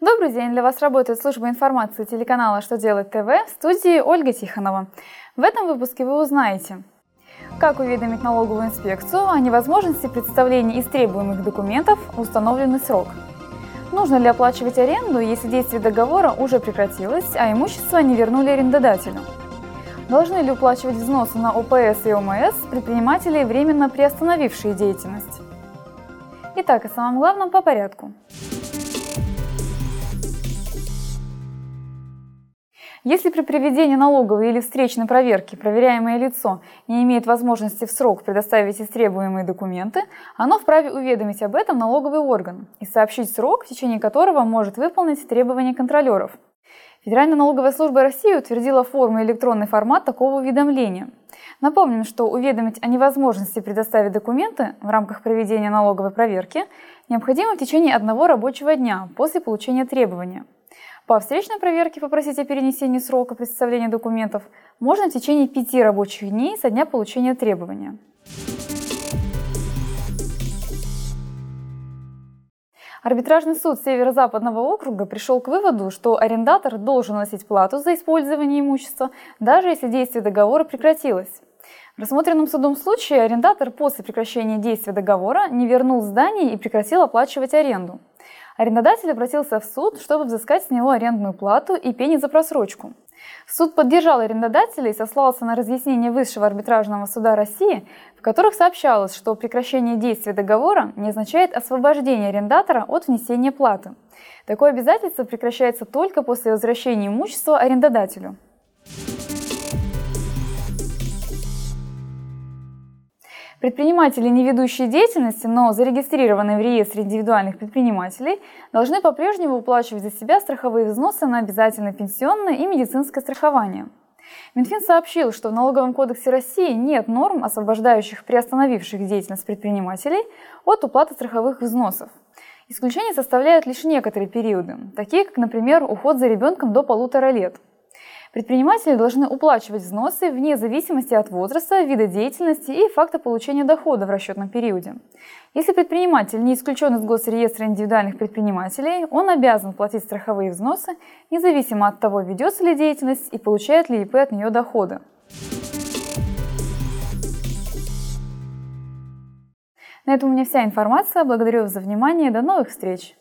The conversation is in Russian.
Добрый день! Для вас работает служба информации телеканала «Что делать ТВ» в студии Ольга Тихонова. В этом выпуске вы узнаете, как уведомить налоговую инспекцию о невозможности представления истребуемых документов в установленный срок. Нужно ли оплачивать аренду, если действие договора уже прекратилось, а имущество не вернули арендодателю? Должны ли уплачивать взносы на ОПС и ОМС предприниматели, временно приостановившие деятельность? Итак, о самом главном по порядку. Если при проведении налоговой или встречной проверки проверяемое лицо не имеет возможности в срок предоставить истребуемые документы, оно вправе уведомить об этом налоговый орган и сообщить срок, в течение которого может выполнить требования контролеров. Федеральная налоговая служба России утвердила форму и электронный формат такого уведомления. Напомним, что уведомить о невозможности предоставить документы в рамках проведения налоговой проверки необходимо в течение одного рабочего дня после получения требования. По встречной проверке попросить о перенесении срока представления документов можно в течение пяти рабочих дней со дня получения требования. Арбитражный суд Северо-Западного округа пришел к выводу, что арендатор должен носить плату за использование имущества, даже если действие договора прекратилось. В рассмотренном судом случае арендатор после прекращения действия договора не вернул здание и прекратил оплачивать аренду. Арендодатель обратился в суд, чтобы взыскать с него арендную плату и пени за просрочку. Суд поддержал арендодателя и сослался на разъяснение Высшего арбитражного суда России, в которых сообщалось, что прекращение действия договора не означает освобождение арендатора от внесения платы. Такое обязательство прекращается только после возвращения имущества арендодателю. Предприниматели, не ведущие деятельности, но зарегистрированные в реестре индивидуальных предпринимателей, должны по-прежнему уплачивать за себя страховые взносы на обязательное пенсионное и медицинское страхование. Минфин сообщил, что в Налоговом кодексе России нет норм, освобождающих приостановивших деятельность предпринимателей от уплаты страховых взносов. Исключение составляют лишь некоторые периоды, такие как, например, уход за ребенком до полутора лет – Предприниматели должны уплачивать взносы вне зависимости от возраста, вида деятельности и факта получения дохода в расчетном периоде. Если предприниматель не исключен из госреестра индивидуальных предпринимателей, он обязан платить страховые взносы, независимо от того, ведется ли деятельность и получает ли ИП от нее доходы. На этом у меня вся информация. Благодарю вас за внимание. До новых встреч!